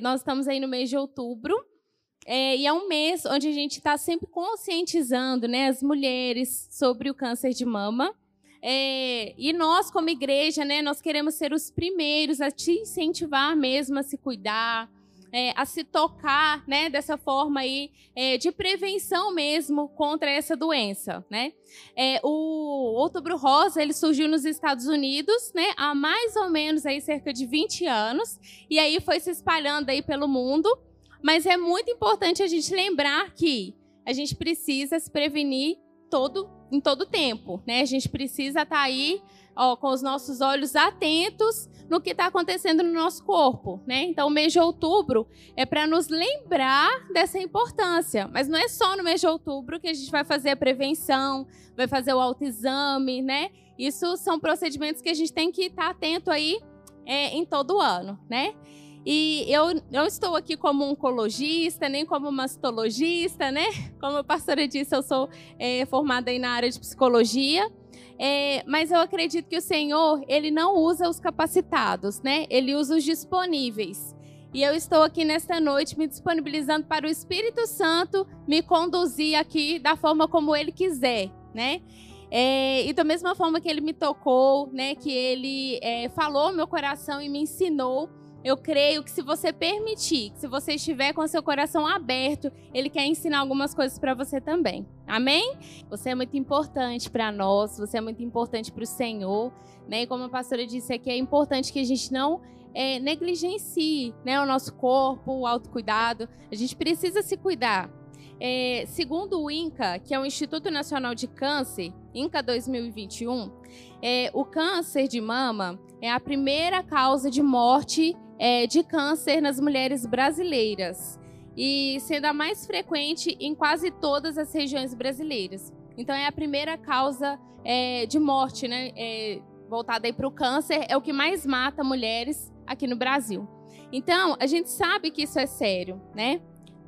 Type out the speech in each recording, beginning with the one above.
Nós estamos aí no mês de outubro. É, e é um mês onde a gente está sempre conscientizando né, as mulheres sobre o câncer de mama. É, e nós, como igreja, né, nós queremos ser os primeiros a te incentivar mesmo a se cuidar, é, a se tocar, né, dessa forma aí é, de prevenção mesmo contra essa doença, né? É, o Outubro Rosa ele surgiu nos Estados Unidos, né, há mais ou menos aí cerca de 20 anos e aí foi se espalhando aí pelo mundo. Mas é muito importante a gente lembrar que a gente precisa se prevenir todo em todo tempo, né? A gente precisa estar tá aí ó, com os nossos olhos atentos no que está acontecendo no nosso corpo, né? Então, o mês de outubro é para nos lembrar dessa importância. Mas não é só no mês de outubro que a gente vai fazer a prevenção, vai fazer o autoexame, né? Isso são procedimentos que a gente tem que estar tá atento aí é, em todo o ano, né? E eu não estou aqui como oncologista, nem como mastologista, né? Como a pastora disse, eu sou é, formada aí na área de psicologia. É, mas eu acredito que o Senhor, ele não usa os capacitados, né? Ele usa os disponíveis. E eu estou aqui nesta noite me disponibilizando para o Espírito Santo me conduzir aqui da forma como ele quiser, né? É, e da mesma forma que ele me tocou, né? Que ele é, falou meu coração e me ensinou. Eu creio que se você permitir, se você estiver com seu coração aberto, ele quer ensinar algumas coisas para você também. Amém? Você é muito importante para nós, você é muito importante para o Senhor, né? E como a pastora disse aqui, é importante que a gente não é, negligencie né, o nosso corpo, o autocuidado. A gente precisa se cuidar. É, segundo o INCA, que é o Instituto Nacional de Câncer, INCA 2021, é, o câncer de mama é a primeira causa de morte é, de câncer nas mulheres brasileiras e sendo a mais frequente em quase todas as regiões brasileiras. Então é a primeira causa é, de morte, né? É, voltada para o câncer, é o que mais mata mulheres aqui no Brasil. Então a gente sabe que isso é sério, né?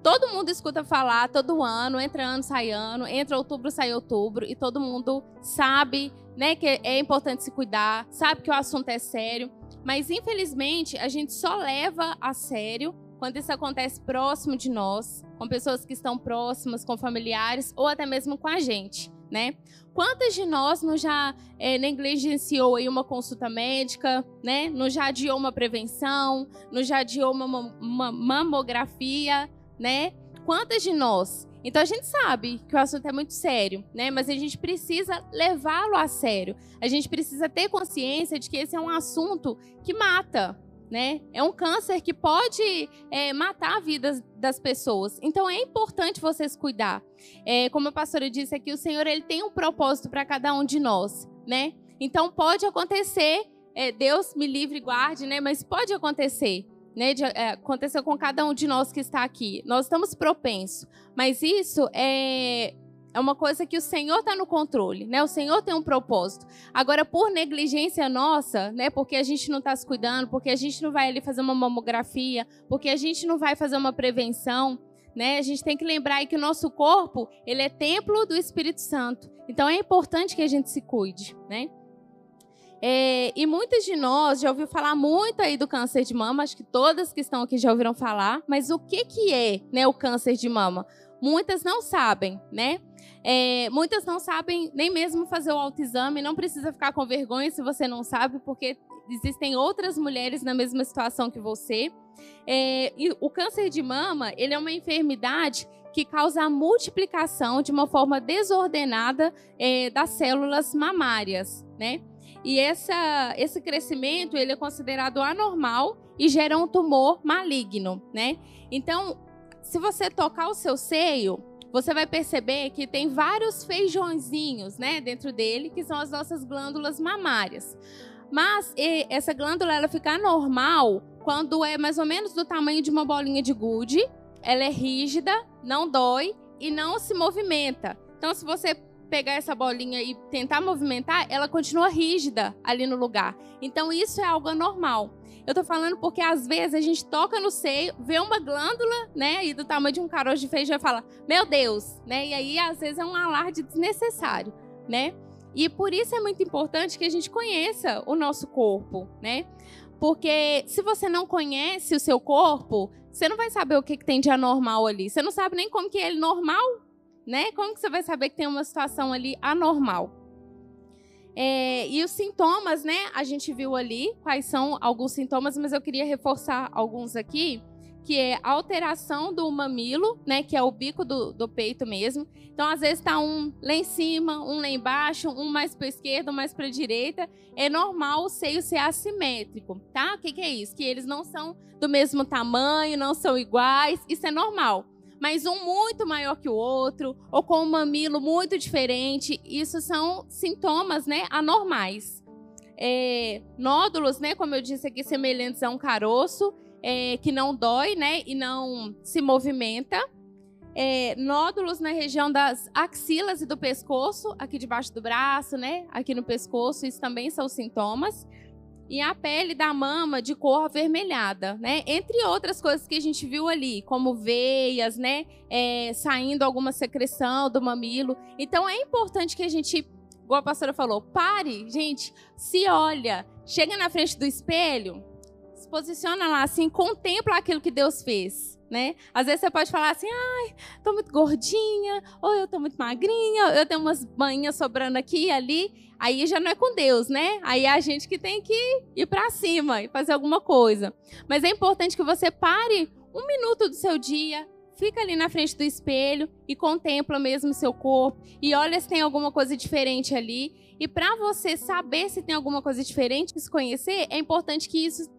Todo mundo escuta falar todo ano, entra ano, sai ano, entra outubro, sai outubro, e todo mundo sabe né, que é importante se cuidar, sabe que o assunto é sério. Mas infelizmente a gente só leva a sério quando isso acontece próximo de nós, com pessoas que estão próximas, com familiares ou até mesmo com a gente, né? Quantas de nós não já é, negligenciou aí uma consulta médica, né? Não já adiou uma prevenção, não já adiou uma, uma mamografia, né? Quantas de nós então a gente sabe que o assunto é muito sério, né? Mas a gente precisa levá-lo a sério. A gente precisa ter consciência de que esse é um assunto que mata, né? É um câncer que pode é, matar a vida das pessoas. Então é importante vocês cuidar. É, como a pastora disse aqui, o Senhor ele tem um propósito para cada um de nós, né? Então pode acontecer, é, Deus me livre e guarde, né? Mas pode acontecer né, de, é, aconteceu com cada um de nós que está aqui. Nós estamos propensos, mas isso é, é uma coisa que o Senhor está no controle, né? O Senhor tem um propósito. Agora, por negligência nossa, né? Porque a gente não está se cuidando, porque a gente não vai ali fazer uma mamografia, porque a gente não vai fazer uma prevenção, né? A gente tem que lembrar aí que o nosso corpo, ele é templo do Espírito Santo. Então é importante que a gente se cuide, né? É, e muitas de nós já ouviu falar muito aí do câncer de mama, acho que todas que estão aqui já ouviram falar, mas o que, que é né, o câncer de mama? Muitas não sabem, né? É, muitas não sabem nem mesmo fazer o autoexame, não precisa ficar com vergonha se você não sabe, porque existem outras mulheres na mesma situação que você. É, e o câncer de mama, ele é uma enfermidade que causa a multiplicação de uma forma desordenada é, das células mamárias, né? E essa, esse crescimento ele é considerado anormal e gera um tumor maligno, né? Então, se você tocar o seu seio, você vai perceber que tem vários feijõezinhos, né, dentro dele, que são as nossas glândulas mamárias. Mas essa glândula ela fica anormal quando é mais ou menos do tamanho de uma bolinha de gude, ela é rígida, não dói e não se movimenta. Então, se você pegar essa bolinha e tentar movimentar, ela continua rígida ali no lugar. Então isso é algo anormal. Eu tô falando porque às vezes a gente toca no seio, vê uma glândula, né, e do tamanho de um caroço de feijão e fala: "Meu Deus", né? E aí às vezes é um alarde desnecessário, né? E por isso é muito importante que a gente conheça o nosso corpo, né? Porque se você não conhece o seu corpo, você não vai saber o que, que tem de anormal ali. Você não sabe nem como que é normal, né? Como que você vai saber que tem uma situação ali anormal? É, e os sintomas, né? A gente viu ali quais são alguns sintomas, mas eu queria reforçar alguns aqui, que é alteração do mamilo, né? Que é o bico do, do peito mesmo. Então, às vezes está um lá em cima, um lá embaixo, um mais para esquerda, um mais para direita. É normal o seio ser assimétrico, tá? O que, que é isso? Que eles não são do mesmo tamanho, não são iguais. Isso é normal mas um muito maior que o outro, ou com um mamilo muito diferente. Isso são sintomas né, anormais. É, nódulos, né, como eu disse aqui, semelhantes a um caroço, é, que não dói né, e não se movimenta. É, nódulos na região das axilas e do pescoço, aqui debaixo do braço, né, aqui no pescoço, isso também são sintomas e a pele da mama de cor avermelhada, né? Entre outras coisas que a gente viu ali, como veias, né? É, saindo alguma secreção do mamilo. Então é importante que a gente, igual a pastora falou, pare, gente, se olha, chega na frente do espelho, se posiciona lá assim, contempla aquilo que Deus fez né? Às vezes você pode falar assim, ai, tô muito gordinha, ou eu tô muito magrinha, eu tenho umas banhas sobrando aqui e ali. Aí já não é com Deus, né? Aí é a gente que tem que ir para cima e fazer alguma coisa. Mas é importante que você pare um minuto do seu dia, fica ali na frente do espelho e contempla mesmo seu corpo e olha se tem alguma coisa diferente ali. E para você saber se tem alguma coisa diferente, se conhecer, é importante que isso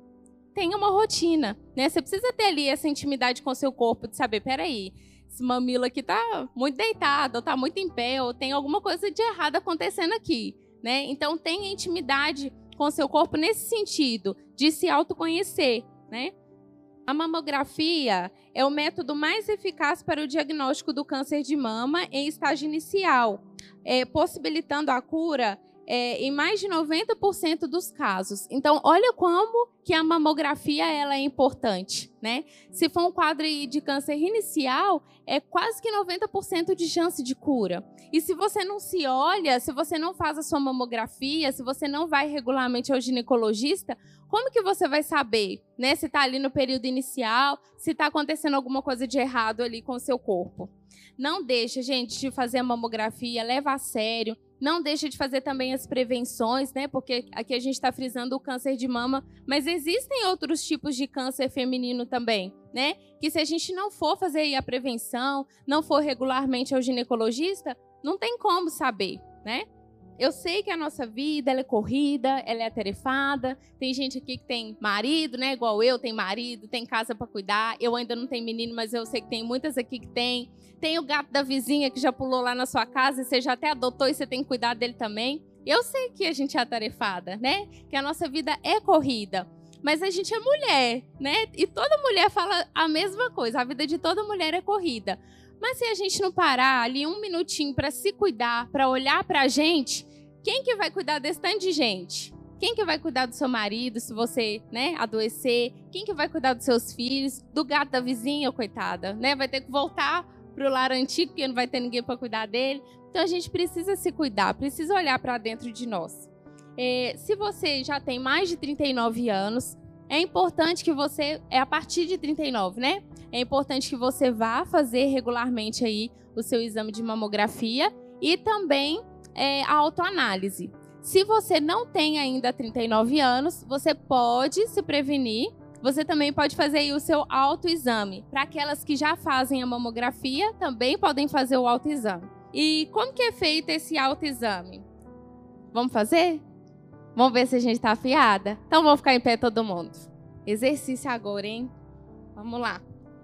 tenha uma rotina, né? Você precisa ter ali essa intimidade com o seu corpo, de saber, peraí, esse mamilo aqui tá muito deitado, ou tá muito em pé, ou tem alguma coisa de errado acontecendo aqui, né? Então tenha intimidade com o seu corpo nesse sentido, de se autoconhecer, né? A mamografia é o método mais eficaz para o diagnóstico do câncer de mama em estágio inicial, é, possibilitando a cura é, em mais de 90% dos casos. Então, olha como que a mamografia ela é importante, né? Se for um quadro de câncer inicial, é quase que 90% de chance de cura. E se você não se olha, se você não faz a sua mamografia, se você não vai regularmente ao ginecologista, como que você vai saber, né? Se está ali no período inicial, se está acontecendo alguma coisa de errado ali com o seu corpo. Não deixa, gente, de fazer a mamografia, leva a sério. Não deixa de fazer também as prevenções, né? Porque aqui a gente está frisando o câncer de mama, mas existem outros tipos de câncer feminino também, né? Que se a gente não for fazer a prevenção, não for regularmente ao ginecologista, não tem como saber, né? Eu sei que a nossa vida é corrida, ela é atarefada. Tem gente aqui que tem marido, né? Igual eu, tem marido, tem casa para cuidar. Eu ainda não tenho menino, mas eu sei que tem muitas aqui que tem. Tem o gato da vizinha que já pulou lá na sua casa e você já até adotou e você tem que cuidar dele também. Eu sei que a gente é atarefada, né? Que a nossa vida é corrida. Mas a gente é mulher, né? E toda mulher fala a mesma coisa. A vida de toda mulher é corrida. Mas se a gente não parar ali um minutinho para se cuidar, para olhar para a gente, quem que vai cuidar desse tanto de gente? Quem que vai cuidar do seu marido se você, né, adoecer? Quem que vai cuidar dos seus filhos? Do gato da vizinha, coitada, né? Vai ter que voltar pro lar antigo, porque não vai ter ninguém para cuidar dele. Então a gente precisa se cuidar, precisa olhar para dentro de nós. É, se você já tem mais de 39 anos, é importante que você, é a partir de 39, né? É importante que você vá fazer regularmente aí o seu exame de mamografia e também é, a autoanálise. Se você não tem ainda 39 anos, você pode se prevenir. Você também pode fazer o seu autoexame. Para aquelas que já fazem a mamografia, também podem fazer o autoexame. E como que é feito esse autoexame? Vamos fazer? Vamos ver se a gente está afiada? Então vamos ficar em pé todo mundo. Exercício agora, hein? Vamos lá.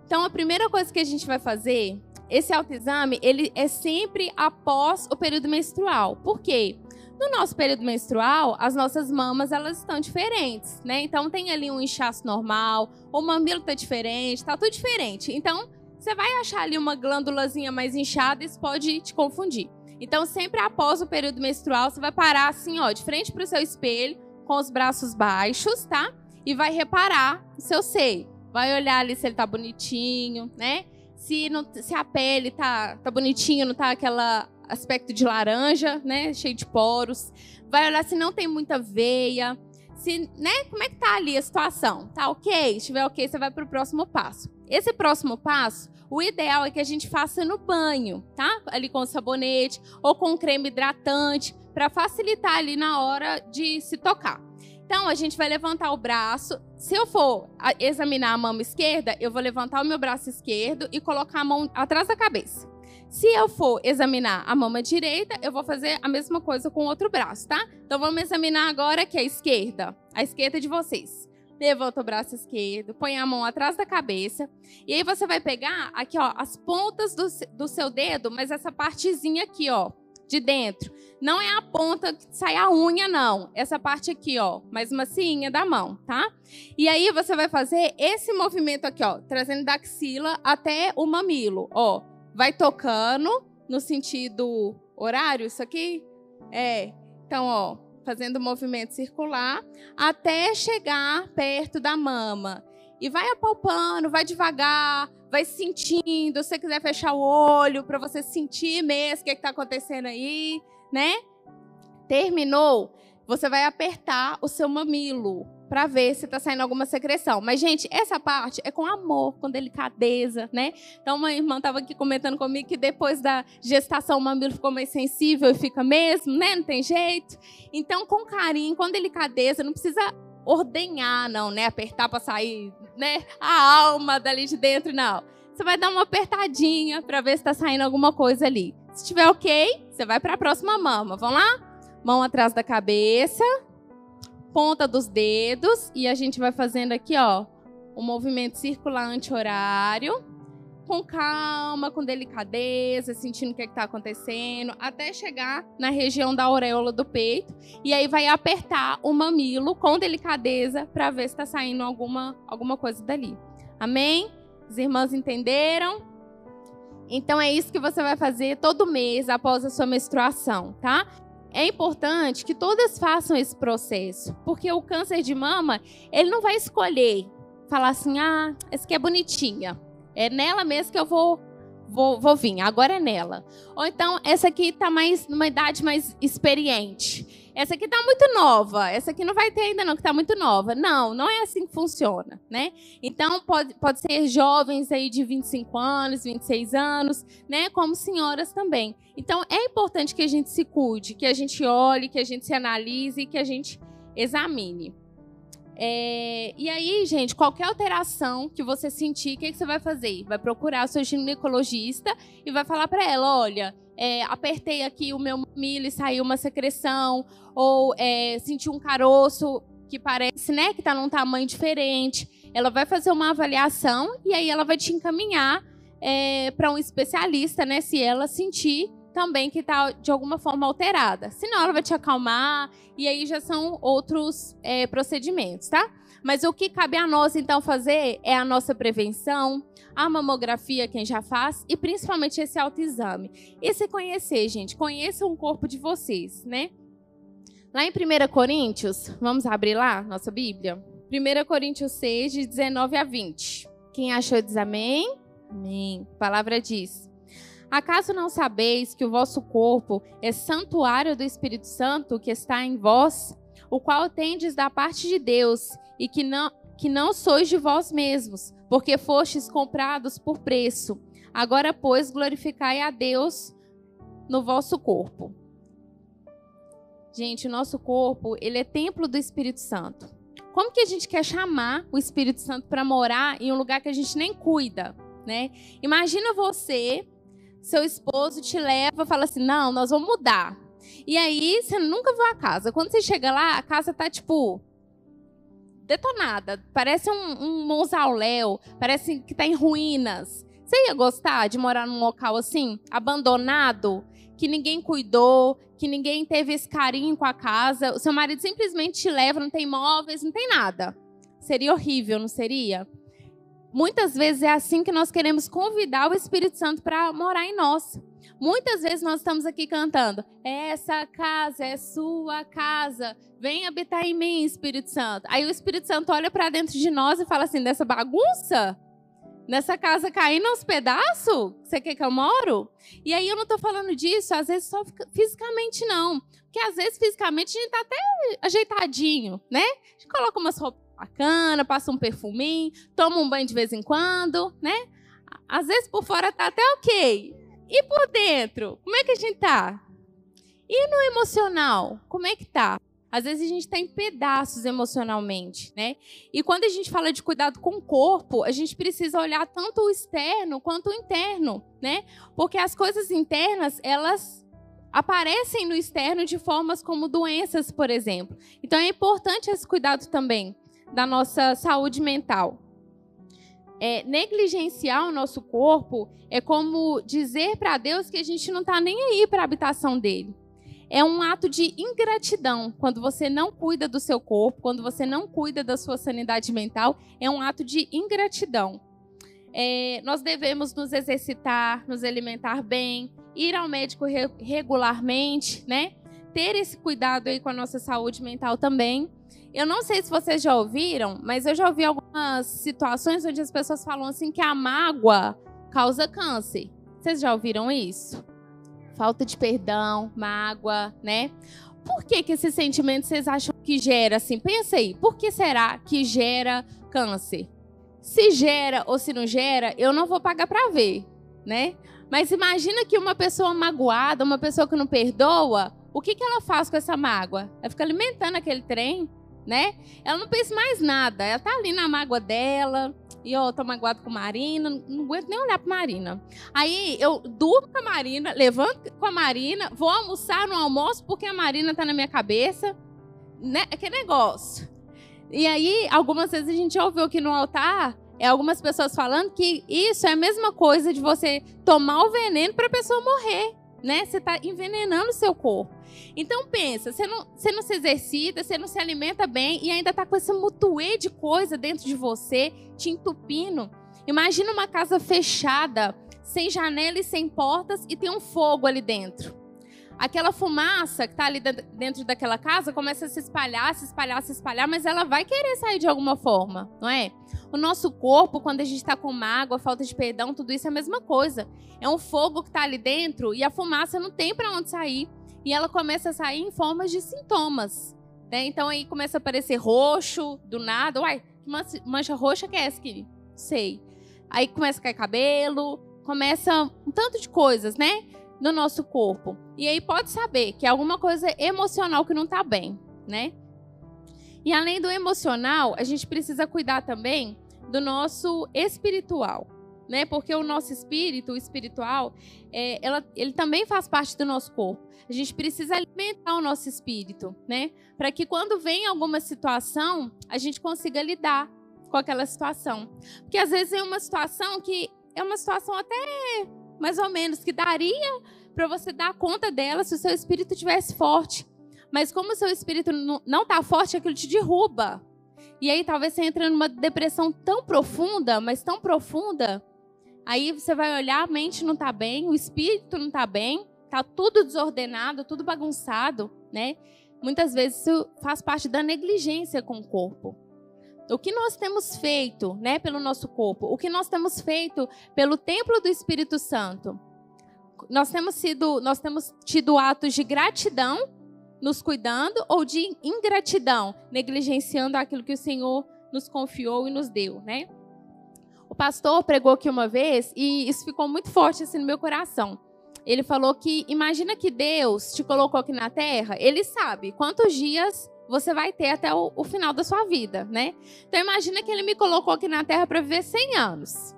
Então a primeira coisa que a gente vai fazer esse autoexame, ele é sempre após o período menstrual. Por quê? No nosso período menstrual, as nossas mamas elas estão diferentes, né? Então tem ali um inchaço normal, o mamilo tá diferente, tá tudo diferente. Então, você vai achar ali uma glândulazinha mais inchada, isso pode te confundir. Então, sempre após o período menstrual, você vai parar assim, ó, de frente para o seu espelho, com os braços baixos, tá? E vai reparar o seu seio. Vai olhar ali se ele tá bonitinho, né? se, não, se a pele tá, tá bonitinha, não tá aquela aspecto de laranja, né? Cheio de poros. Vai olhar se não tem muita veia. Se, né? Como é que tá ali a situação? Tá ok? Se estiver ok, você vai para o próximo passo. Esse próximo passo, o ideal é que a gente faça no banho, tá? Ali com sabonete ou com creme hidratante, para facilitar ali na hora de se tocar. Então, a gente vai levantar o braço. Se eu for examinar a mão esquerda, eu vou levantar o meu braço esquerdo e colocar a mão atrás da cabeça. Se eu for examinar a mão direita, eu vou fazer a mesma coisa com o outro braço, tá? Então, vamos examinar agora aqui a esquerda. A esquerda de vocês. Levanta o braço esquerdo, põe a mão atrás da cabeça. E aí você vai pegar aqui, ó, as pontas do, do seu dedo, mas essa partezinha aqui, ó, de dentro. Não é a ponta que sai a unha, não. Essa parte aqui, ó, mais macinha da mão, tá? E aí você vai fazer esse movimento aqui, ó, trazendo da axila até o mamilo, ó. Vai tocando no sentido horário, isso aqui? É. Então, ó, fazendo o movimento circular até chegar perto da mama. E vai apalpando, vai devagar, vai sentindo. Se você quiser fechar o olho para você sentir mesmo o que é está acontecendo aí, né? Terminou, você vai apertar o seu mamilo para ver se está saindo alguma secreção. Mas, gente, essa parte é com amor, com delicadeza, né? Então, uma irmã estava aqui comentando comigo que depois da gestação o mamilo ficou mais sensível e fica mesmo, né? Não tem jeito. Então, com carinho, com delicadeza, não precisa ordenhar, não, né? Apertar para sair, né? A alma dali de dentro, não. Você vai dar uma apertadinha para ver se está saindo alguma coisa ali. Se estiver ok, você vai para a próxima mama. Vamos lá? Mão atrás da cabeça ponta dos dedos e a gente vai fazendo aqui, ó, um movimento circular anti-horário, com calma, com delicadeza, sentindo o que é está acontecendo, até chegar na região da auréola do peito. E aí vai apertar o mamilo com delicadeza para ver se está saindo alguma, alguma coisa dali. Amém? As irmãs entenderam? Então é isso que você vai fazer todo mês após a sua menstruação, tá? é importante que todas façam esse processo, porque o câncer de mama, ele não vai escolher falar assim: "Ah, essa aqui é bonitinha. É nela mesmo que eu vou vou, vou vir, agora é nela". Ou então essa aqui está mais numa idade mais experiente. Essa aqui está muito nova, essa aqui não vai ter ainda não, que está muito nova. Não, não é assim que funciona, né? Então, pode, pode ser jovens aí de 25 anos, 26 anos, né? Como senhoras também. Então, é importante que a gente se cuide, que a gente olhe, que a gente se analise, que a gente examine. É, e aí, gente, qualquer alteração que você sentir, o que, que você vai fazer? Vai procurar o seu ginecologista e vai falar para ela: olha, é, apertei aqui o meu milho e saiu uma secreção, ou é, senti um caroço que parece né, que está num tamanho diferente. Ela vai fazer uma avaliação e aí ela vai te encaminhar é, para um especialista, né, se ela sentir também que está de alguma forma alterada. Senão ela vai te acalmar e aí já são outros é, procedimentos, tá? Mas o que cabe a nós então fazer é a nossa prevenção, a mamografia, quem já faz, e principalmente esse autoexame. E se conhecer, gente, conheçam o corpo de vocês, né? Lá em 1 Coríntios, vamos abrir lá nossa Bíblia? 1 Coríntios 6, de 19 a 20. Quem achou diz amém? Amém. A palavra diz: Acaso não sabeis que o vosso corpo é santuário do Espírito Santo que está em vós, o qual tendes da parte de Deus, e que não, que não sois de vós mesmos, porque fostes comprados por preço. Agora, pois, glorificai a Deus no vosso corpo. Gente, o nosso corpo, ele é templo do Espírito Santo. Como que a gente quer chamar o Espírito Santo para morar em um lugar que a gente nem cuida, né? Imagina você, seu esposo te leva, fala assim: "Não, nós vamos mudar". E aí você nunca viu a casa. Quando você chega lá, a casa tá tipo detonada. Parece um, um mausoléu, parece que está em ruínas. Você ia gostar de morar num local assim, abandonado, que ninguém cuidou, que ninguém teve esse carinho com a casa? O seu marido simplesmente te leva, não tem móveis, não tem nada. Seria horrível, não seria? Muitas vezes é assim que nós queremos convidar o Espírito Santo para morar em nós. Muitas vezes nós estamos aqui cantando: Essa casa é sua casa, vem habitar em mim, Espírito Santo. Aí o Espírito Santo olha para dentro de nós e fala assim: Dessa bagunça? Nessa casa caindo aos pedaços? Você quer que eu moro? E aí eu não tô falando disso, às vezes só fisicamente não. Porque às vezes fisicamente a gente tá até ajeitadinho, né? A gente coloca umas roupas bacanas, passa um perfuminho, toma um banho de vez em quando, né? Às vezes por fora tá até ok. E por dentro? Como é que a gente tá? E no emocional? Como é que tá? Às vezes a gente está em pedaços emocionalmente, né? E quando a gente fala de cuidado com o corpo, a gente precisa olhar tanto o externo quanto o interno, né? Porque as coisas internas, elas aparecem no externo de formas como doenças, por exemplo. Então é importante esse cuidado também da nossa saúde mental. É, negligenciar o nosso corpo é como dizer para Deus que a gente não está nem aí para a habitação dele é um ato de ingratidão. Quando você não cuida do seu corpo, quando você não cuida da sua sanidade mental, é um ato de ingratidão. É, nós devemos nos exercitar, nos alimentar bem, ir ao médico re regularmente, né? Ter esse cuidado aí com a nossa saúde mental também. Eu não sei se vocês já ouviram, mas eu já ouvi algumas situações onde as pessoas falam assim que a mágoa causa câncer. Vocês já ouviram isso? falta de perdão, mágoa, né? Por que, que esses sentimentos vocês acham que gera assim? Pensa aí, por que será que gera câncer? Se gera ou se não gera, eu não vou pagar para ver, né? Mas imagina que uma pessoa magoada, uma pessoa que não perdoa, o que, que ela faz com essa mágoa? Ela fica alimentando aquele trem, né? Ela não pensa mais nada, ela tá ali na mágoa dela, e eu tô magoado com a Marina, não aguento nem olhar pra Marina. Aí eu durmo com a Marina, levanto com a Marina, vou almoçar no almoço porque a Marina tá na minha cabeça. Né? Que negócio. E aí, algumas vezes a gente ouviu aqui no altar é algumas pessoas falando que isso é a mesma coisa de você tomar o veneno para a pessoa morrer né? Você está envenenando o seu corpo. Então pensa, você não, você não se exercita, você não se alimenta bem e ainda está com esse mutuê de coisa dentro de você, te entupindo. Imagina uma casa fechada, sem janela e sem portas e tem um fogo ali dentro aquela fumaça que está ali dentro daquela casa começa a se espalhar, se espalhar, se espalhar, mas ela vai querer sair de alguma forma, não é? O nosso corpo, quando a gente está com mágoa, falta de perdão, tudo isso é a mesma coisa. É um fogo que está ali dentro e a fumaça não tem para onde sair. E ela começa a sair em formas de sintomas. Né? Então aí começa a aparecer roxo, do nada. Uai, que mancha roxa que é essa, aqui? Sei. Aí começa a cair cabelo, começa um tanto de coisas, né? No nosso corpo. E aí pode saber que é alguma coisa emocional que não está bem, né? E além do emocional, a gente precisa cuidar também do nosso espiritual, né? Porque o nosso espírito, o espiritual, é, ela, ele também faz parte do nosso corpo. A gente precisa alimentar o nosso espírito, né? Para que quando vem alguma situação, a gente consiga lidar com aquela situação. Porque às vezes é uma situação que é uma situação até mais ou menos, que daria para você dar conta dela se o seu espírito tivesse forte. Mas como o seu espírito não está forte, aquilo te derruba. E aí talvez você entre numa depressão tão profunda, mas tão profunda, aí você vai olhar, a mente não está bem, o espírito não está bem, está tudo desordenado, tudo bagunçado, né? Muitas vezes isso faz parte da negligência com o corpo o que nós temos feito, né, pelo nosso corpo, o que nós temos feito pelo templo do Espírito Santo. Nós temos sido, nós temos tido atos de gratidão nos cuidando ou de ingratidão, negligenciando aquilo que o Senhor nos confiou e nos deu, né? O pastor pregou aqui uma vez e isso ficou muito forte assim no meu coração. Ele falou que imagina que Deus te colocou aqui na terra, ele sabe quantos dias você vai ter até o, o, final da sua vida, né? Então imagina que ele me colocou aqui na Terra para viver 100 anos.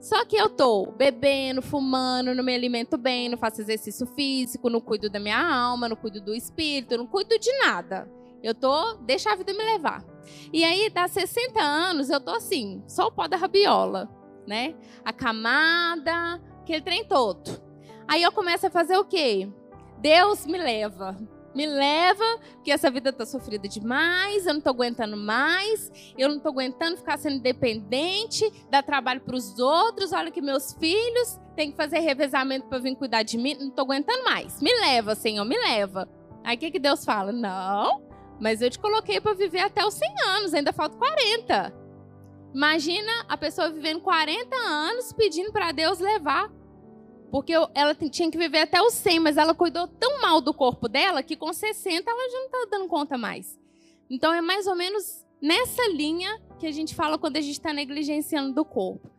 Só que eu tô bebendo, fumando, não me alimento bem, não faço exercício físico, não cuido da minha alma, não cuido do espírito, não cuido de nada. Eu tô, deixa a vida me levar. E aí, dá 60 anos, eu tô assim, só o pó da rabiola, né? A camada, aquele trem todo. Aí eu começo a fazer o quê? Deus me leva me leva, porque essa vida tá sofrida demais, eu não tô aguentando mais, eu não tô aguentando ficar sendo dependente, dar trabalho para os outros, olha que meus filhos têm que fazer revezamento para vir cuidar de mim, não tô aguentando mais. Me leva, Senhor, me leva. Aí o que, que Deus fala? Não, mas eu te coloquei para viver até os 100 anos, ainda falta 40. Imagina a pessoa vivendo 40 anos pedindo para Deus levar. Porque ela tinha que viver até os 100, mas ela cuidou tão mal do corpo dela que com 60 ela já não está dando conta mais. Então é mais ou menos nessa linha que a gente fala quando a gente está negligenciando do corpo.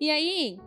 E aí,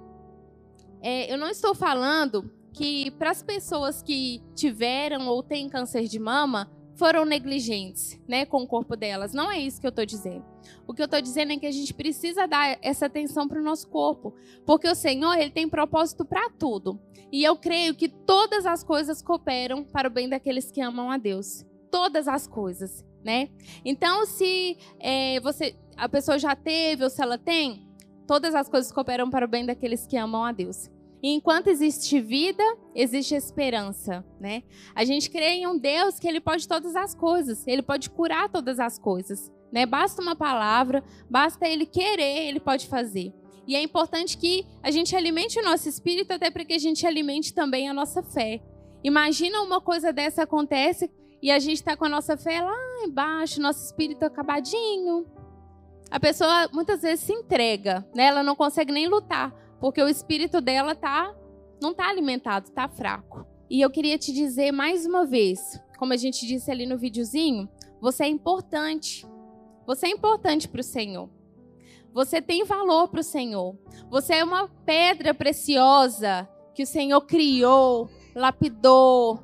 é, eu não estou falando que para as pessoas que tiveram ou têm câncer de mama foram negligentes, né, com o corpo delas. Não é isso que eu estou dizendo. O que eu estou dizendo é que a gente precisa dar essa atenção para o nosso corpo, porque o Senhor ele tem propósito para tudo. E eu creio que todas as coisas cooperam para o bem daqueles que amam a Deus. Todas as coisas, né? Então, se é, você, a pessoa já teve ou se ela tem, todas as coisas cooperam para o bem daqueles que amam a Deus. E enquanto existe vida, existe esperança, né? A gente crê em um Deus que ele pode todas as coisas, ele pode curar todas as coisas, né? Basta uma palavra, basta ele querer, ele pode fazer. E é importante que a gente alimente o nosso espírito até para que a gente alimente também a nossa fé. Imagina uma coisa dessa acontece e a gente está com a nossa fé lá embaixo, nosso espírito acabadinho. A pessoa muitas vezes se entrega, né? Ela não consegue nem lutar porque o espírito dela tá não tá alimentado, tá fraco. E eu queria te dizer mais uma vez, como a gente disse ali no videozinho, você é importante. Você é importante para o Senhor. Você tem valor para o Senhor. Você é uma pedra preciosa que o Senhor criou, lapidou,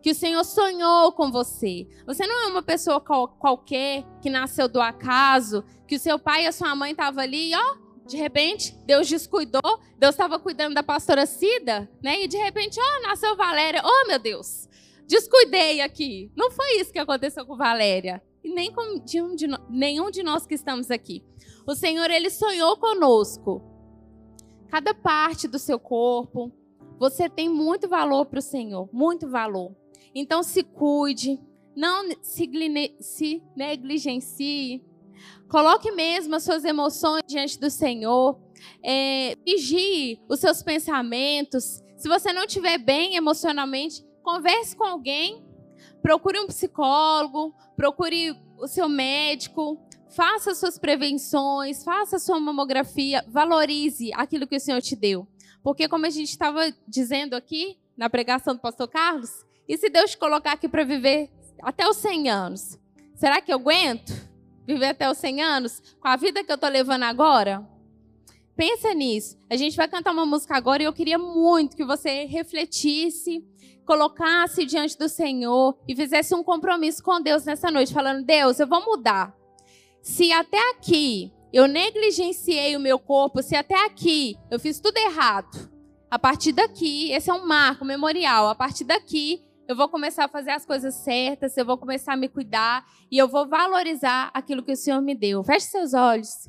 que o Senhor sonhou com você. Você não é uma pessoa qualquer que nasceu do acaso, que o seu pai e a sua mãe estavam ali, ó, de repente, Deus descuidou, Deus estava cuidando da pastora Cida, né? E de repente, oh, nasceu Valéria. Oh, meu Deus, descuidei aqui. Não foi isso que aconteceu com Valéria. E nem com de um de no... nenhum de nós que estamos aqui. O Senhor, Ele sonhou conosco. Cada parte do seu corpo, você tem muito valor para o Senhor, muito valor. Então, se cuide, não se, se negligencie, Coloque mesmo as suas emoções diante do Senhor. É, vigie os seus pensamentos. Se você não estiver bem emocionalmente, converse com alguém. Procure um psicólogo, procure o seu médico, faça suas prevenções, faça sua mamografia, valorize aquilo que o Senhor te deu. Porque, como a gente estava dizendo aqui na pregação do pastor Carlos, e se Deus te colocar aqui para viver até os 100 anos, será que eu aguento? Viver até os 100 anos com a vida que eu estou levando agora? Pensa nisso. A gente vai cantar uma música agora e eu queria muito que você refletisse, colocasse diante do Senhor e fizesse um compromisso com Deus nessa noite, falando: Deus, eu vou mudar. Se até aqui eu negligenciei o meu corpo, se até aqui eu fiz tudo errado, a partir daqui, esse é um marco memorial, a partir daqui eu vou começar a fazer as coisas certas, eu vou começar a me cuidar e eu vou valorizar aquilo que o Senhor me deu. Feche seus olhos.